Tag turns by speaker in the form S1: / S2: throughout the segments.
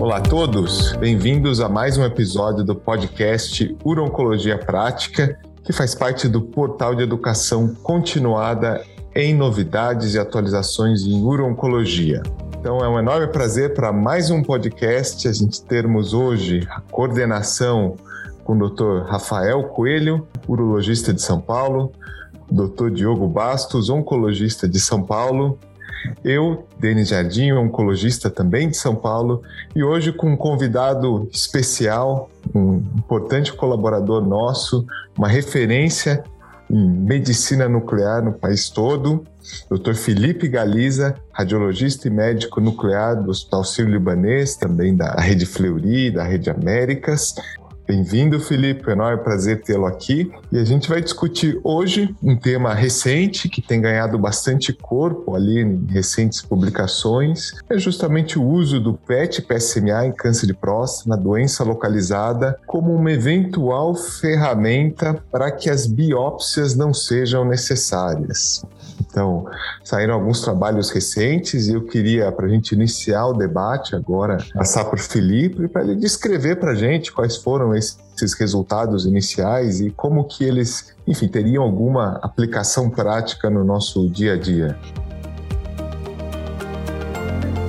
S1: Olá a todos, bem-vindos a mais um episódio do podcast Urologia Prática, que faz parte do portal de educação continuada em novidades e atualizações em urologia. Então é um enorme prazer para mais um podcast a gente termos hoje a coordenação com o Dr. Rafael Coelho, urologista de São Paulo, Dr. Diogo Bastos, oncologista de São Paulo, eu, Denis Jardim, oncologista também de São Paulo, e hoje com um convidado especial, um importante colaborador nosso, uma referência em medicina nuclear no país todo, Dr. Felipe Galiza, radiologista e médico nuclear do Hospital Sírio-Libanês, também da Rede Fleury, da Rede Américas, Bem-vindo, Felipe. É um enorme prazer tê-lo aqui. E a gente vai discutir hoje um tema recente que tem ganhado bastante corpo ali em recentes publicações. É justamente o uso do PET-PSMA em câncer de próstata, na doença localizada, como uma eventual ferramenta para que as biópsias não sejam necessárias. Então, saíram alguns trabalhos recentes e eu queria, para a gente iniciar o debate agora, passar o Felipe para ele descrever para a gente quais foram esses resultados iniciais e como que eles, enfim, teriam alguma aplicação prática no nosso dia a dia.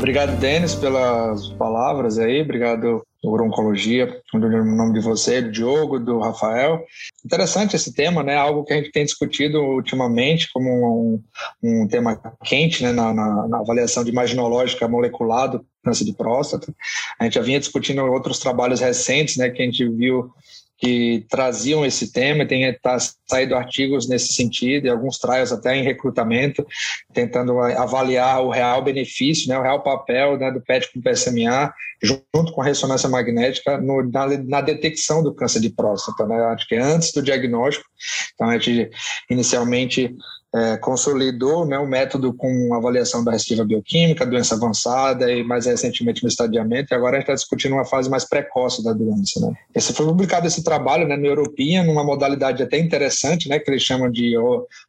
S2: Obrigado, Denis, pelas palavras aí. Obrigado por Oncologia, o nome de você, do Diogo, do Rafael. Interessante esse tema, né? Algo que a gente tem discutido ultimamente como um, um tema quente né? Na, na, na, avaliação de imaginológica molecular do câncer de próstata. A gente já vinha discutindo outros trabalhos recentes, né? Que a gente viu que traziam esse tema, tem tá, saído artigos nesse sentido e alguns trials até em recrutamento, tentando avaliar o real benefício, né, o real papel né, do PET com PSMA junto com a ressonância magnética no, na, na, detecção do câncer de próstata, né, acho que antes do diagnóstico. Então a gente inicialmente é, consolidou né, o método com avaliação da restiva bioquímica, doença avançada e mais recentemente no estadiamento, e agora a gente está discutindo uma fase mais precoce da doença. Né. Esse foi publicado esse trabalho né, na European, numa modalidade até interessante, né, que eles chamam de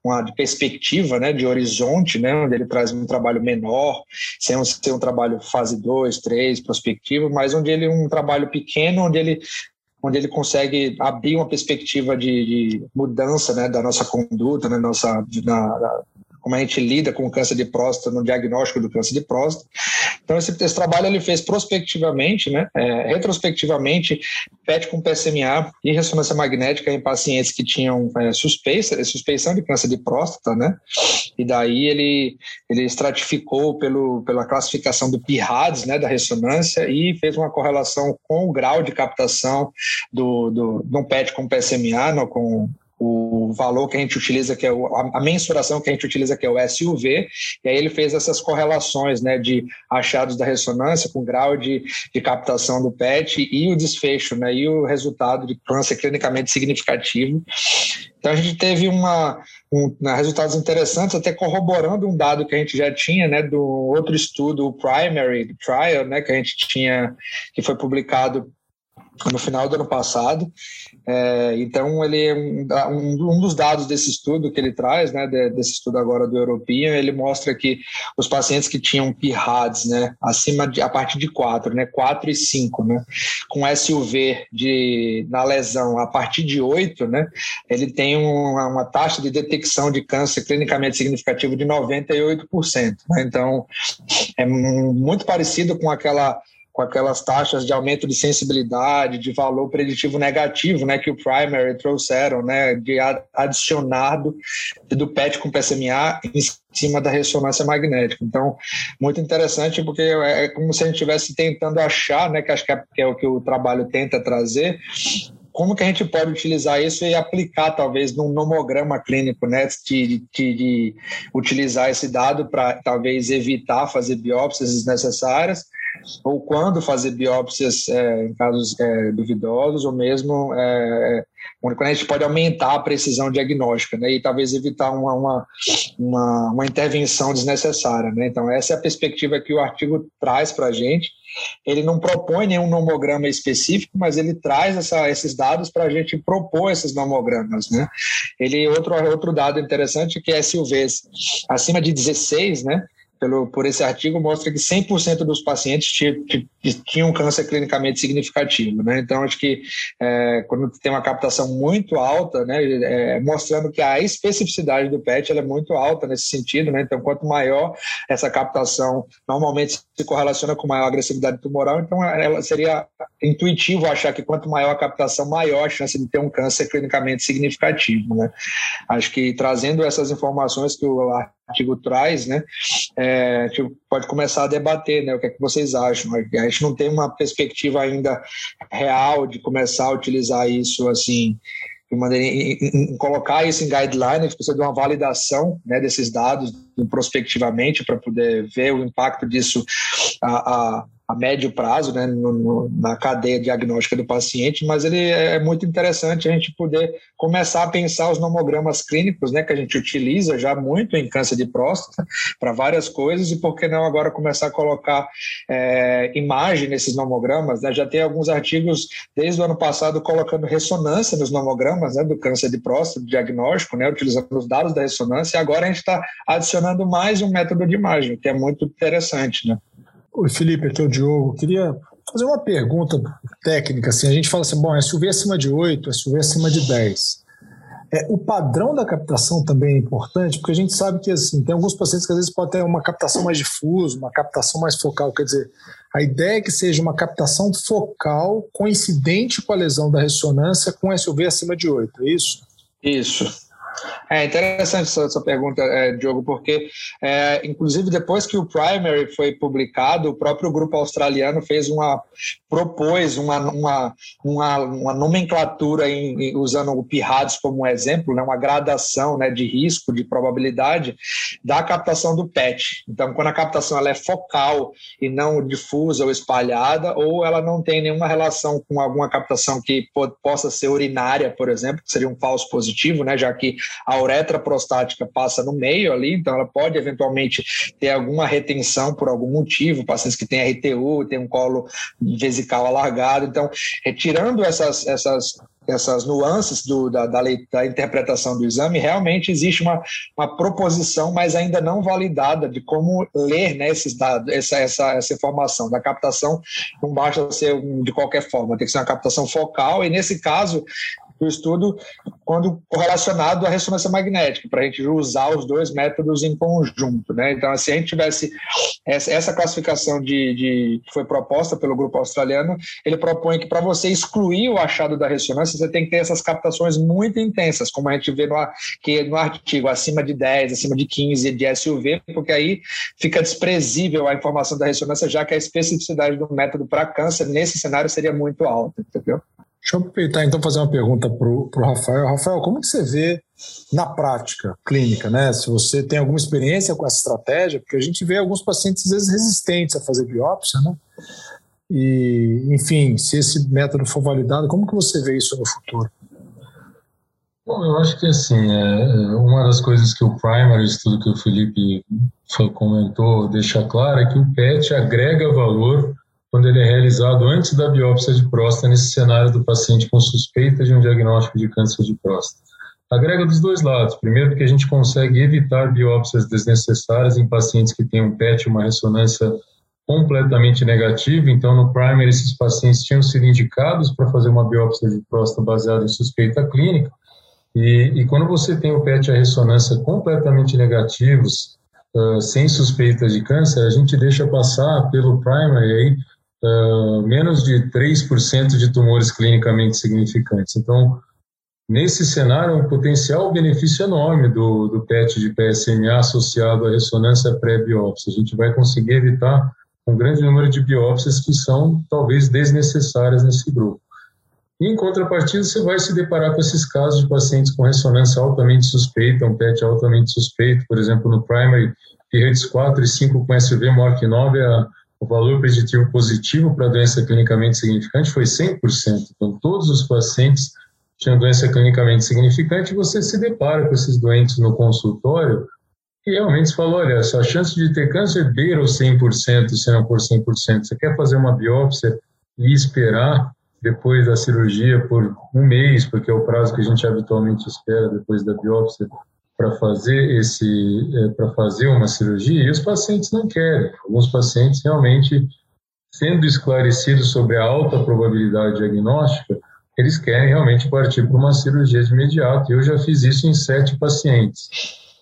S2: uma de perspectiva, né, de horizonte, né, onde ele traz um trabalho menor, sem ser um trabalho fase 2, 3, prospectivo, mas onde ele um trabalho pequeno, onde ele onde ele consegue abrir uma perspectiva de, de mudança né, da nossa conduta, né, nossa, na, como a gente lida com o câncer de próstata no diagnóstico do câncer de próstata. Então, esse, esse trabalho ele fez prospectivamente, né, é, retrospectivamente, PET com PSMA e ressonância magnética em pacientes que tinham é, suspeita, suspeição de câncer de próstata, né, e daí ele, ele estratificou pelo, pela classificação do PIRADS, né, da ressonância, e fez uma correlação com o grau de captação do, do, do PET com PSMA, no, com valor que a gente utiliza, que é o, a, mensuração que a gente utiliza, que é o SUV, e aí ele fez essas correlações né, de achados da ressonância com grau de, de captação do PET e o desfecho, né, e o resultado de câncer clinicamente significativo. Então a gente teve uma, um, né, resultados interessantes, até corroborando um dado que a gente já tinha, né, do outro estudo, o Primary Trial, né, que a gente tinha, que foi publicado no final do ano passado. É, então, ele é um, um, dos dados desse estudo que ele traz, né, desse estudo agora do European, ele mostra que os pacientes que tinham PIRADS, né, acima de, a partir de 4, né, 4 e 5, né, com SUV de, na lesão a partir de 8, né, ele tem uma, uma taxa de detecção de câncer clinicamente significativo de 98%. Né, então, é muito parecido com aquela com aquelas taxas de aumento de sensibilidade, de valor preditivo negativo, né, que o primary trouxeram, né, de adicionado do PET com PSMA em cima da ressonância magnética. Então, muito interessante porque é como se a gente estivesse tentando achar, né, que acho que é, que é o que o trabalho tenta trazer, como que a gente pode utilizar isso e aplicar talvez num nomograma clínico, né, de, de, de utilizar esse dado para talvez evitar fazer biópsias desnecessárias ou quando fazer biópsias é, em casos é, duvidosos, ou mesmo é, quando a gente pode aumentar a precisão diagnóstica, né, e talvez evitar uma, uma, uma, uma intervenção desnecessária. Né? Então, essa é a perspectiva que o artigo traz para a gente. Ele não propõe nenhum nomograma específico, mas ele traz essa, esses dados para a gente propor esses nomogramas. Né? Ele outro outro dado interessante é que SUVs acima de 16, né, pelo, por esse artigo mostra que 100% dos pacientes tinham câncer clinicamente significativo, né? Então, acho que é, quando tem uma captação muito alta, né, é, mostrando que a especificidade do PET é muito alta nesse sentido, né? Então, quanto maior essa captação, normalmente se correlaciona com maior agressividade tumoral, então ela seria intuitivo achar que quanto maior a captação, maior a chance de ter um câncer clinicamente significativo, né? Acho que trazendo essas informações que o artigo traz, né, é, a gente pode começar a debater, né, o que é que vocês acham. A gente não tem uma perspectiva ainda real de começar a utilizar isso assim de maneira em, em, em colocar isso em guideline, a gente precisa de uma validação né, desses dados prospectivamente para poder ver o impacto disso a, a a médio prazo, né, no, no, na cadeia diagnóstica do paciente, mas ele é, é muito interessante a gente poder começar a pensar os nomogramas clínicos, né, que a gente utiliza já muito em câncer de próstata para várias coisas e por que não agora começar a colocar é, imagem nesses nomogramas, né? Já tem alguns artigos desde o ano passado colocando ressonância nos nomogramas, né, do câncer de próstata, diagnóstico, né, utilizando os dados da ressonância. E agora a gente está adicionando mais um método de imagem, que é muito interessante, né?
S3: Oi, Felipe, aqui é o Diogo. Queria fazer uma pergunta técnica. Assim, a gente fala assim, bom, SUV acima de 8, SUV acima de 10. É, o padrão da captação também é importante, porque a gente sabe que assim, tem alguns pacientes que às vezes podem ter uma captação mais difusa, uma captação mais focal. Quer dizer, a ideia é que seja uma captação focal coincidente com a lesão da ressonância com SUV acima de 8, é isso?
S2: Isso. É interessante essa, essa pergunta, é, Diogo, porque, é, inclusive, depois que o Primary foi publicado, o próprio grupo australiano fez uma. propôs uma, uma, uma, uma nomenclatura em, em, usando o PIRADS como um exemplo, né, uma gradação né, de risco, de probabilidade da captação do PET. Então, quando a captação ela é focal e não difusa ou espalhada, ou ela não tem nenhuma relação com alguma captação que possa ser urinária, por exemplo, que seria um falso positivo, né, já que a uretra prostática passa no meio ali, então ela pode eventualmente ter alguma retenção por algum motivo, pacientes que têm RTU, têm um colo vesical alargado, então retirando essas, essas essas nuances do, da, da, da, interpretação do exame, realmente existe uma, uma proposição, mas ainda não validada, de como ler né, esses dados, essa, essa, essa informação da captação. Não basta ser de qualquer forma, tem que ser uma captação focal, e nesse caso, do estudo quando correlacionado à ressonância magnética, para a gente usar os dois métodos em conjunto. Né? Então, se a gente tivesse essa, essa classificação de, de, que foi proposta pelo grupo australiano, ele propõe que para você excluir o achado da ressonância, você tem que ter essas captações muito intensas, como a gente vê no, que no artigo, acima de 10, acima de 15 de SUV, porque aí fica desprezível a informação da ressonância, já que a especificidade do método para câncer nesse cenário seria muito alta, entendeu?
S3: Deixa eu aproveitar então fazer uma pergunta para o Rafael. Rafael, como que você vê na prática clínica, né? Se você tem alguma experiência com essa estratégia, porque a gente vê alguns pacientes às vezes resistentes a fazer biópsia, né? E, enfim, se esse método for validado, como que você vê isso no futuro?
S4: Bom, eu acho que assim, é, é uma das coisas que o primary estudo que o Felipe comentou deixa claro é que o PET agrega valor quando ele é realizado antes da biópsia de próstata, nesse cenário do paciente com suspeita de um diagnóstico de câncer de próstata. Agrega dos dois lados. Primeiro, porque a gente consegue evitar biópsias desnecessárias em pacientes que têm um PET, uma ressonância completamente negativa. Então, no primer, esses pacientes tinham sido indicados para fazer uma biópsia de próstata baseada em suspeita clínica. E, e quando você tem o PET e a ressonância completamente negativos, uh, sem suspeita de câncer, a gente deixa passar pelo primary aí uh, menos de 3% de tumores clinicamente significantes. Então, nesse cenário, um potencial benefício enorme do, do PET de PSMA associado à ressonância pré-biópsia. A gente vai conseguir evitar um grande número de biópsias que são talvez desnecessárias nesse grupo. Em contrapartida, você vai se deparar com esses casos de pacientes com ressonância altamente suspeita, um PET altamente suspeito, por exemplo, no primary, PIRETS 4 e 5 com SV maior que 9, a o valor preditivo positivo para doença clinicamente significante foi 100%. Então, todos os pacientes tinham doença clinicamente significante, você se depara com esses doentes no consultório e realmente você fala, olha, a chance de ter câncer beira os 100%, se não for 100%. Você quer fazer uma biópsia e esperar depois da cirurgia por um mês, porque é o prazo que a gente habitualmente espera depois da biópsia, para fazer esse é, para fazer uma cirurgia e os pacientes não querem. Alguns pacientes realmente sendo esclarecidos sobre a alta probabilidade diagnóstica, eles querem realmente partir para uma cirurgia de imediato. Eu já fiz isso em sete pacientes.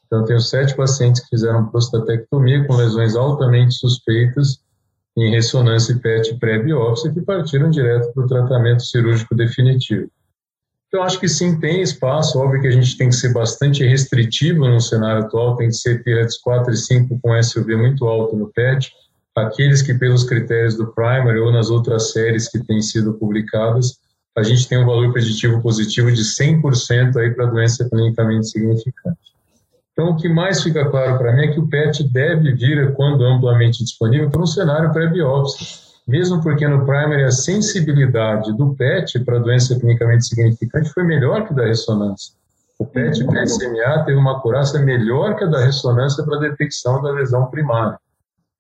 S4: Então, tenho sete pacientes que fizeram prostatectomia com lesões altamente suspeitas em ressonância PET pré-biópsia que partiram direto para o tratamento cirúrgico definitivo. Então, acho que sim, tem espaço. Óbvio que a gente tem que ser bastante restritivo no cenário atual, tem que ser PIRATS 4 e 5 com SUV muito alto no PET. Aqueles que, pelos critérios do Primary ou nas outras séries que têm sido publicadas, a gente tem um valor preditivo positivo de 100% aí para doença clinicamente significante. Então, o que mais fica claro para mim é que o PET deve vir, quando amplamente disponível, para um cenário pré-biópsia. Mesmo porque no primary a sensibilidade do PET para doença clinicamente significante foi melhor que da ressonância. O PET PSMA teve uma acurácia melhor que a da ressonância para detecção da lesão primária.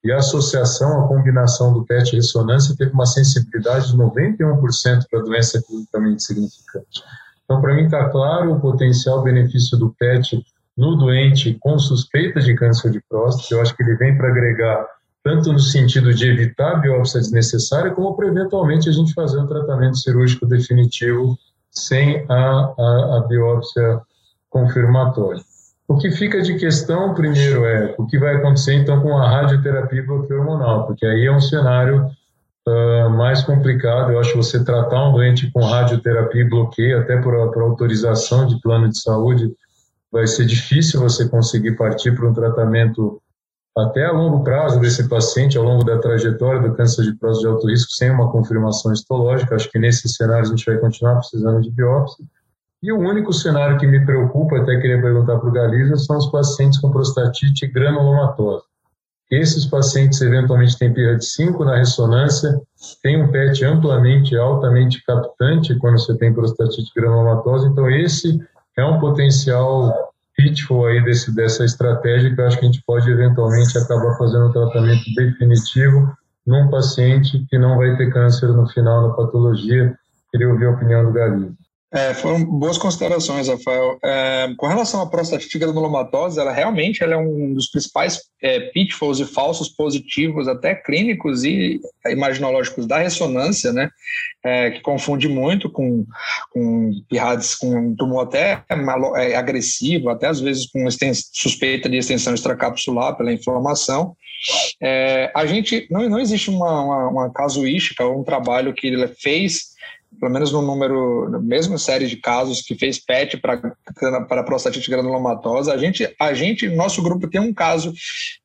S4: E a associação, a combinação do PET e ressonância teve uma sensibilidade de 91% para doença clinicamente significante. Então, para mim está claro o potencial benefício do PET no doente com suspeita de câncer de próstata. Eu acho que ele vem para agregar tanto no sentido de evitar a biópsia desnecessária, como para eventualmente a gente fazer o tratamento cirúrgico definitivo sem a, a, a biópsia confirmatória. O que fica de questão, primeiro, é o que vai acontecer então com a radioterapia hormonal, porque aí é um cenário uh, mais complicado. Eu acho que você tratar um doente com radioterapia e bloqueio, até por, por autorização de plano de saúde, vai ser difícil você conseguir partir para um tratamento até a longo prazo desse paciente, ao longo da trajetória do câncer de próstata de alto risco, sem uma confirmação histológica. Acho que nesse cenário a gente vai continuar precisando de biópsia. E o único cenário que me preocupa, até queria perguntar para o Galiza, são os pacientes com prostatite granulomatosa. Esses pacientes eventualmente têm PIRA 5 na ressonância, tem um PET amplamente, altamente captante quando você tem prostatite granulomatosa, então esse é um potencial pitfall aí desse, dessa estratégia que eu acho que a gente pode eventualmente acabar fazendo um tratamento definitivo num paciente que não vai ter câncer no final da patologia. Queria ouvir a opinião do Galiza.
S2: É, foram boas considerações, Rafael. É, com relação à prostatite granulomatose, ela realmente ela é um dos principais é, pitfalls e falsos positivos, até clínicos e imaginológicos da ressonância, né? É, que confunde muito com, com pirrades, com um tumor até é, agressivo, até às vezes com suspeita de extensão extracapsular pela inflamação. É, a gente não, não existe uma, uma, uma casuística ou um trabalho que ele fez pelo menos no número, na mesma série de casos que fez PET para prostatite granulomatosa, a gente, a gente, nosso grupo tem um caso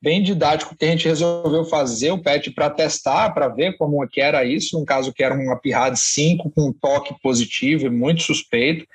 S2: bem didático que a gente resolveu fazer o PET para testar, para ver como que era isso, um caso que era uma PIRAD 5 com toque positivo e muito suspeito,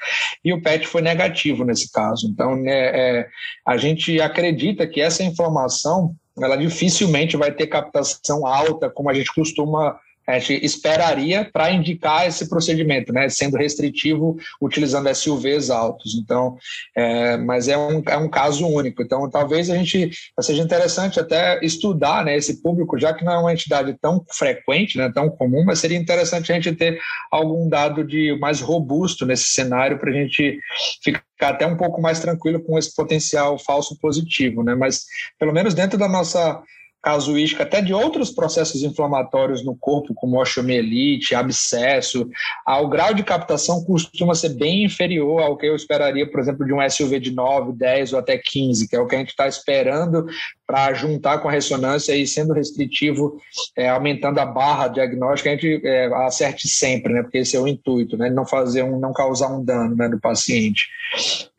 S2: e o PET foi negativo nesse caso. Então, né, é, a gente acredita que essa inflamação ela dificilmente vai ter captação alta, como a gente costuma gente esperaria para indicar esse procedimento, né, sendo restritivo, utilizando SUVs altos. Então, é, mas é um, é um caso único. Então, talvez a gente seja interessante até estudar né, esse público, já que não é uma entidade tão frequente, né, tão comum, mas seria interessante a gente ter algum dado de mais robusto nesse cenário para a gente ficar até um pouco mais tranquilo com esse potencial falso positivo, né? Mas pelo menos dentro da nossa casuística até de outros processos inflamatórios no corpo, como osteomielite, abscesso, o grau de captação costuma ser bem inferior ao que eu esperaria, por exemplo, de um SUV de 9, 10 ou até 15, que é o que a gente está esperando para juntar com a ressonância e sendo restritivo, é, aumentando a barra diagnóstica, a gente é, acerte sempre, né? Porque esse é o intuito, né? Não fazer um, não causar um dano né, no paciente.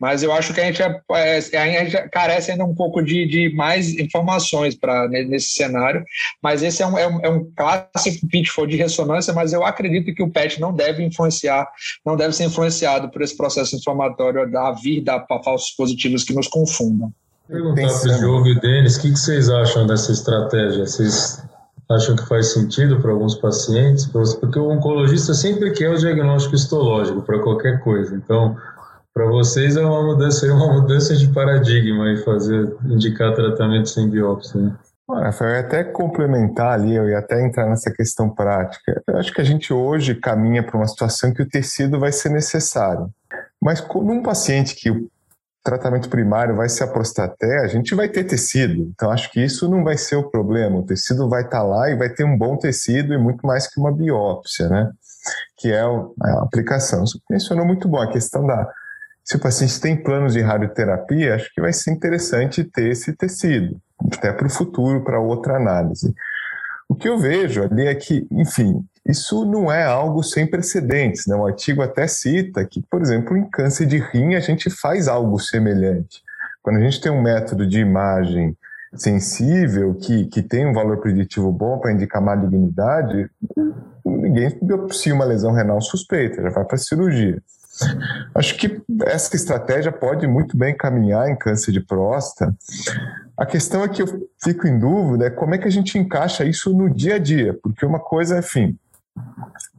S2: Mas eu acho que a gente, é, é a gente carece ainda um pouco de, de mais informações para né, nesse cenário. Mas esse é um, é um, é um clássico pitfall de ressonância, mas eu acredito que o PET não deve influenciar, não deve ser influenciado por esse processo inflamatório a vir da falsos positivos que nos confundam.
S4: Perguntar para o Diogo e o Denis, o que, que vocês acham dessa estratégia? Vocês acham que faz sentido para alguns pacientes? Porque o oncologista sempre quer o diagnóstico histológico para qualquer coisa. Então, para vocês é uma mudança, seria uma mudança de paradigma e fazer indicar tratamento sem biópsia. Né?
S1: Rafael, eu ia até complementar ali, eu ia até entrar nessa questão prática. Eu acho que a gente hoje caminha para uma situação que o tecido vai ser necessário. Mas num paciente que tratamento primário vai ser a prostaté, a gente vai ter tecido. Então, acho que isso não vai ser o problema. O tecido vai estar tá lá e vai ter um bom tecido e muito mais que uma biópsia, né? Que é a aplicação. Você mencionou muito bom a questão da. Se o paciente tem planos de radioterapia, acho que vai ser interessante ter esse tecido, até para o futuro, para outra análise. O que eu vejo ali é que, enfim, isso não é algo sem precedentes. Né? O artigo até cita que, por exemplo, em câncer de rim a gente faz algo semelhante. Quando a gente tem um método de imagem sensível, que, que tem um valor preditivo bom para indicar malignidade, ninguém biopsia uma lesão renal suspeita, já vai para a cirurgia. Acho que essa estratégia pode muito bem caminhar em câncer de próstata. A questão é que eu fico em dúvida é como é que a gente encaixa isso no dia a dia, porque uma coisa, enfim,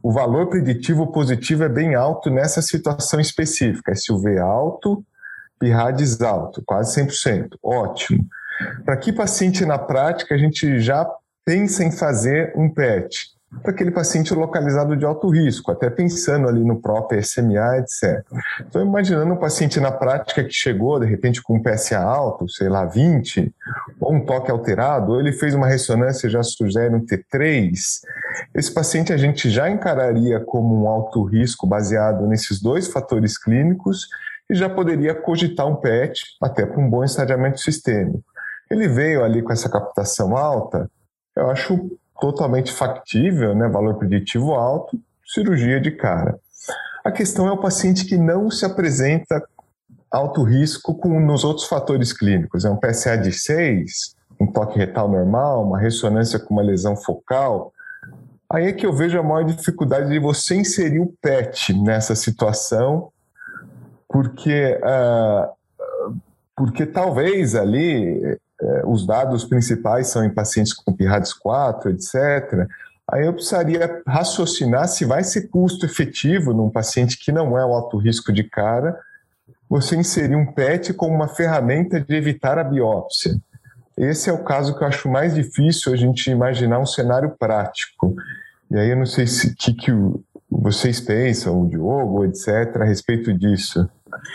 S1: o valor preditivo positivo é bem alto nessa situação específica. SUV alto, PIRADS alto, quase 100%. Ótimo. Para que paciente na prática a gente já pensa em fazer um PET? Para aquele paciente localizado de alto risco, até pensando ali no próprio SMA, etc. Então, imaginando um paciente na prática que chegou, de repente, com um PSA alto, sei lá, 20, ou um toque alterado, ou ele fez uma ressonância e já sugere um T3, esse paciente a gente já encararia como um alto risco baseado nesses dois fatores clínicos e já poderia cogitar um PET até para um bom estadiamento sistêmico. Ele veio ali com essa captação alta, eu acho totalmente factível, né, valor preditivo alto, cirurgia de cara. A questão é o paciente que não se apresenta alto risco com, nos outros fatores clínicos. É um PSA de 6, um toque retal normal, uma ressonância com uma lesão focal. Aí é que eu vejo a maior dificuldade de você inserir o PET nessa situação, porque, uh, porque talvez ali os dados principais são em pacientes com PIRADS 4, etc., aí eu precisaria raciocinar se vai ser custo efetivo num paciente que não é um alto risco de cara, você inserir um PET como uma ferramenta de evitar a biópsia. Esse é o caso que eu acho mais difícil a gente imaginar um cenário prático. E aí eu não sei o que, que vocês pensam, o Diogo, etc., a respeito disso.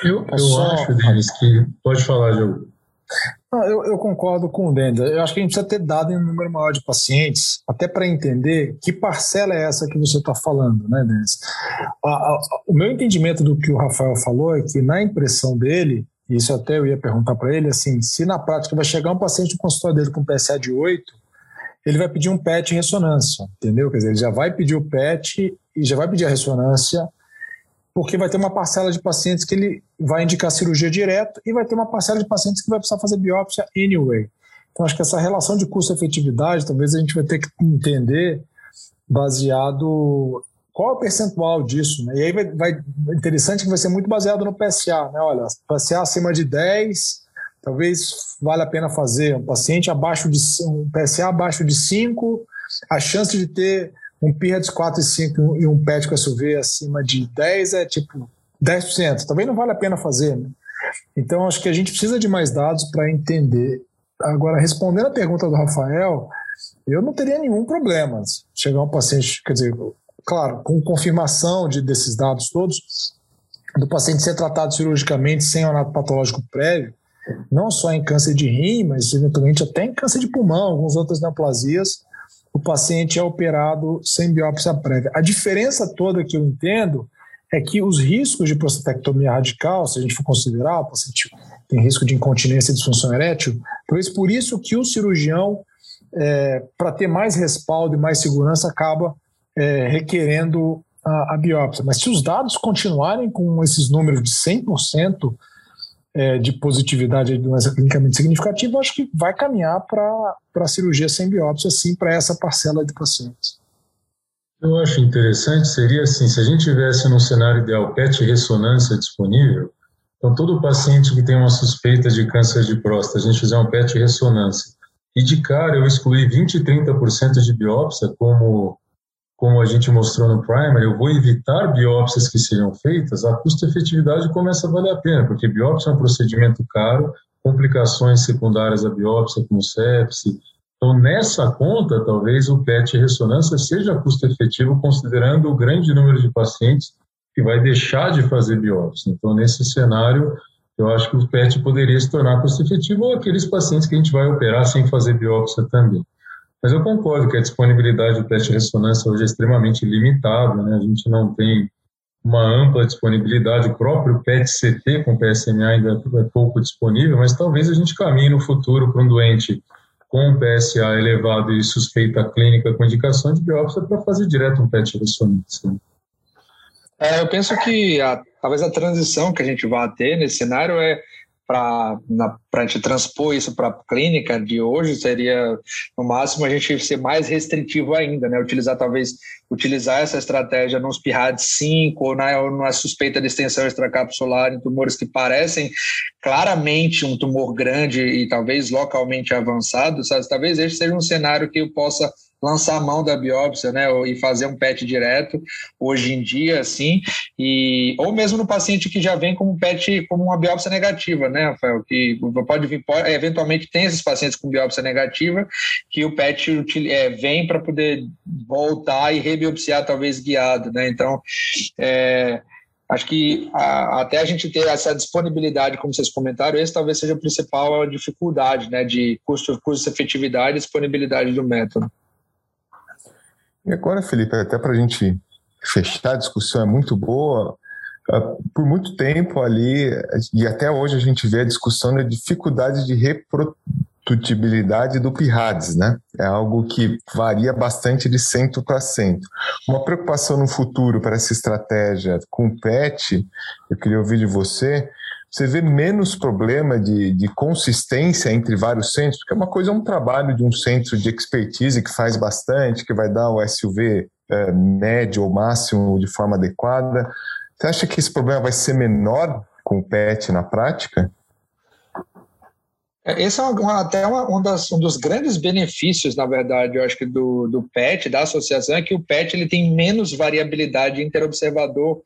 S4: Eu, eu Só... acho, Denis, que. Pode falar, Diogo.
S3: Não, eu, eu, concordo com o Denda. Eu acho que a gente precisa ter dado em um número maior de pacientes, até para entender que parcela é essa que você está falando, né, Denis? A, a, o meu entendimento do que o Rafael falou é que, na impressão dele, isso até eu ia perguntar para ele, assim, se na prática vai chegar um paciente no consultório dele com PSA de 8, ele vai pedir um PET ressonância, entendeu? Quer dizer, ele já vai pedir o PET e já vai pedir a ressonância porque vai ter uma parcela de pacientes que ele vai indicar cirurgia direto e vai ter uma parcela de pacientes que vai precisar fazer biópsia anyway. Então, acho que essa relação de custo-efetividade, talvez a gente vai ter que entender baseado qual é o percentual disso, né? E aí vai, vai interessante que vai ser muito baseado no PSA, né? Olha, PSA acima de 10, talvez vale a pena fazer. Um paciente abaixo de um PSA abaixo de 5, a chance de ter um PIRADS 4 e 5 e um PET com SUV acima de 10 é tipo 10%. Também não vale a pena fazer. Né? Então, acho que a gente precisa de mais dados para entender. Agora, respondendo a pergunta do Rafael, eu não teria nenhum problema. Chegar um paciente, quer dizer, claro, com confirmação de, desses dados todos, do paciente ser tratado cirurgicamente sem anato patológico prévio, não só em câncer de rim, mas eventualmente até em câncer de pulmão, algumas outras neoplasias, o paciente é operado sem biópsia prévia. A diferença toda que eu entendo é que os riscos de prostatectomia radical, se a gente for considerar, o paciente tem risco de incontinência e disfunção erétil, talvez por isso que o cirurgião, é, para ter mais respaldo e mais segurança, acaba é, requerendo a, a, biópsia. Mas se os dados continuarem com esses números de 100%, é, de positividade de doença clinicamente significativa, acho que vai caminhar para a cirurgia sem biópsia, sim, para essa parcela de pacientes.
S4: Eu acho interessante, seria assim, se a gente tivesse no cenário ideal PET ressonância disponível, então todo paciente que tem uma suspeita de câncer de próstata, a gente fizer um PET ressonância, e de cara eu excluir 20 e 30% de biópsia como como a gente mostrou no primer, eu vou evitar biópsias que seriam feitas, a custo-efetividade começa a valer a pena, porque biópsia é um procedimento caro, complicações secundárias da biópsia, como sepse. Então, nessa conta, talvez o PET ressonância seja custo-efetivo, considerando o grande número de pacientes que vai deixar de fazer biópsia. Então, nesse cenário, eu acho que o PET poderia se tornar custo-efetivo ou aqueles pacientes que a gente vai operar sem fazer biópsia também. Mas eu concordo que a disponibilidade do PET ressonância hoje é extremamente limitada, né? a gente não tem uma ampla disponibilidade, o próprio PET-CT com PSMA ainda é pouco disponível, mas talvez a gente caminhe no futuro para um doente com PSA elevado e suspeita clínica com indicação de biópsia para fazer direto um PET ressonância.
S2: É, eu penso que a, talvez a transição que a gente vai ter nesse cenário é para a gente transpor isso para a clínica de hoje seria no máximo a gente ser mais restritivo ainda, né? Utilizar talvez utilizar essa estratégia nos PIRAD 5 ou na, ou na suspeita de extensão extracapsular em tumores que parecem claramente um tumor grande e talvez localmente avançado, sabe? talvez esse seja um cenário que eu possa lançar a mão da biópsia, né, e fazer um PET direto hoje em dia, assim, e ou mesmo no paciente que já vem como PET, como uma biópsia negativa, né, Rafael, que pode vir, pode, eventualmente tem esses pacientes com biópsia negativa que o PET é, vem para poder voltar e rebiopsiar talvez guiado, né, então é, acho que a, até a gente ter essa disponibilidade, como vocês comentaram, esse talvez seja a principal dificuldade, né, de custo, custo efetividade e disponibilidade do método.
S1: E agora, Felipe, até para a gente fechar a discussão, é muito boa. Ah, por muito tempo ali, e até hoje a gente vê a discussão da dificuldade de reprodutibilidade do PIRADS, né? É algo que varia bastante de centro para centro. Uma preocupação no futuro para essa estratégia com o PET, eu queria ouvir de você, você vê menos problema de, de consistência entre vários centros, porque uma coisa é um trabalho de um centro de expertise que faz bastante, que vai dar o SUV é, médio ou máximo de forma adequada. Você acha que esse problema vai ser menor com o PET na prática?
S2: É, esse é uma, até uma, um, das, um, dos grandes benefícios, na verdade, eu acho que do, do PET, da associação, é que o PET ele tem menos variabilidade interobservador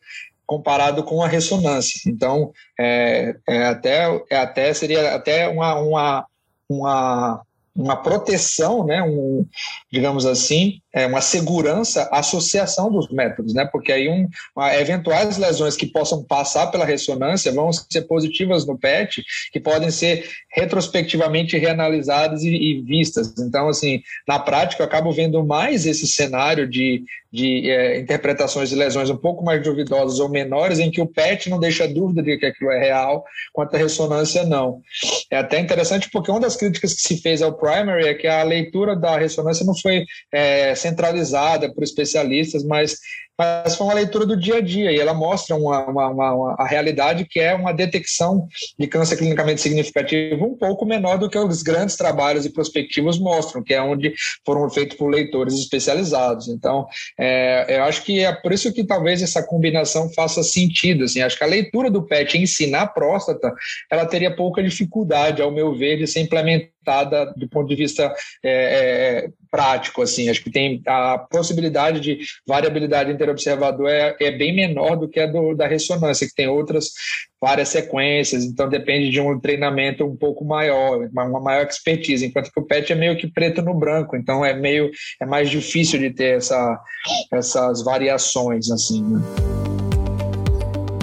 S2: comparado com a ressonância. Então, é, é até, é até seria até uma, uma, uma, uma proteção, né, um, digamos assim, é, uma segurança, associação dos métodos, né? Porque aí um, uma, eventuais lesões que possam passar pela ressonância vão ser positivas no PET, que podem ser retrospectivamente reanalisadas e, e vistas. Então, assim, na prática, eu acabo vendo mais esse cenário de, de é, interpretações de lesões um pouco mais duvidosas ou menores, em que o PET não deixa dúvida de que aquilo é real, quanto a ressonância não. É até interessante porque uma das críticas que se fez ao primary é que a leitura da ressonância não foi é, centralizada por especialistas, mas mas foi uma leitura do dia a dia e ela mostra uma, uma, uma, a realidade que é uma detecção de câncer clinicamente significativo um pouco menor do que os grandes trabalhos e prospectivos mostram, que é onde foram feitos por leitores especializados. Então, é, eu acho que é por isso que talvez essa combinação faça sentido. Assim, acho que a leitura do PET em si na próstata, ela teria pouca dificuldade, ao meu ver, de ser implementada do ponto de vista é, é, prático. Assim, acho que tem a possibilidade de variabilidade interobservador é, é bem menor do que a do, da ressonância, que tem outras várias sequências, então depende de um treinamento um pouco maior, uma maior expertise, enquanto que o PET é meio que preto no branco, então é meio é mais difícil de ter essa, essas variações assim. Né?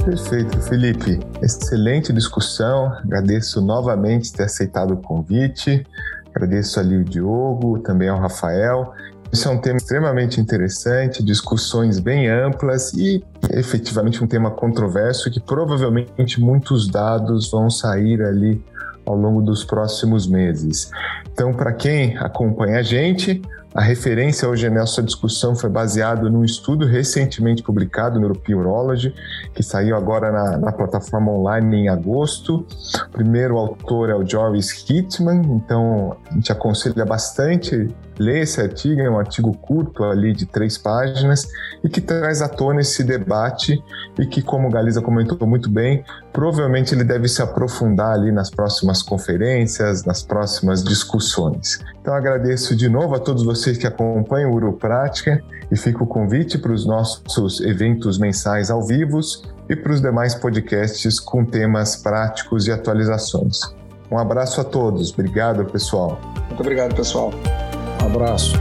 S1: Perfeito, Felipe. Excelente discussão. Agradeço novamente ter aceitado o convite. Agradeço ali o Diogo, também ao Rafael. Isso é um tema extremamente interessante, discussões bem amplas e efetivamente um tema controverso que provavelmente muitos dados vão sair ali ao longo dos próximos meses. Então, para quem acompanha a gente, a referência hoje nessa discussão foi baseada num estudo recentemente publicado no European Urology, que saiu agora na, na, plataforma online em agosto. O primeiro autor é o Joris Hitman, então a gente aconselha bastante ler esse artigo, é um artigo curto ali de três páginas e que traz à tona esse debate e que, como o Galiza comentou muito bem, provavelmente ele deve se aprofundar ali nas próximas conferências, nas próximas discussões. Então agradeço de novo a todos vocês que acompanham o Uroprática e fica o convite para os nossos eventos mensais ao vivo e para os demais podcasts com temas práticos e atualizações. Um abraço a todos. Obrigado, pessoal.
S2: Muito obrigado, pessoal.
S3: Um abraço.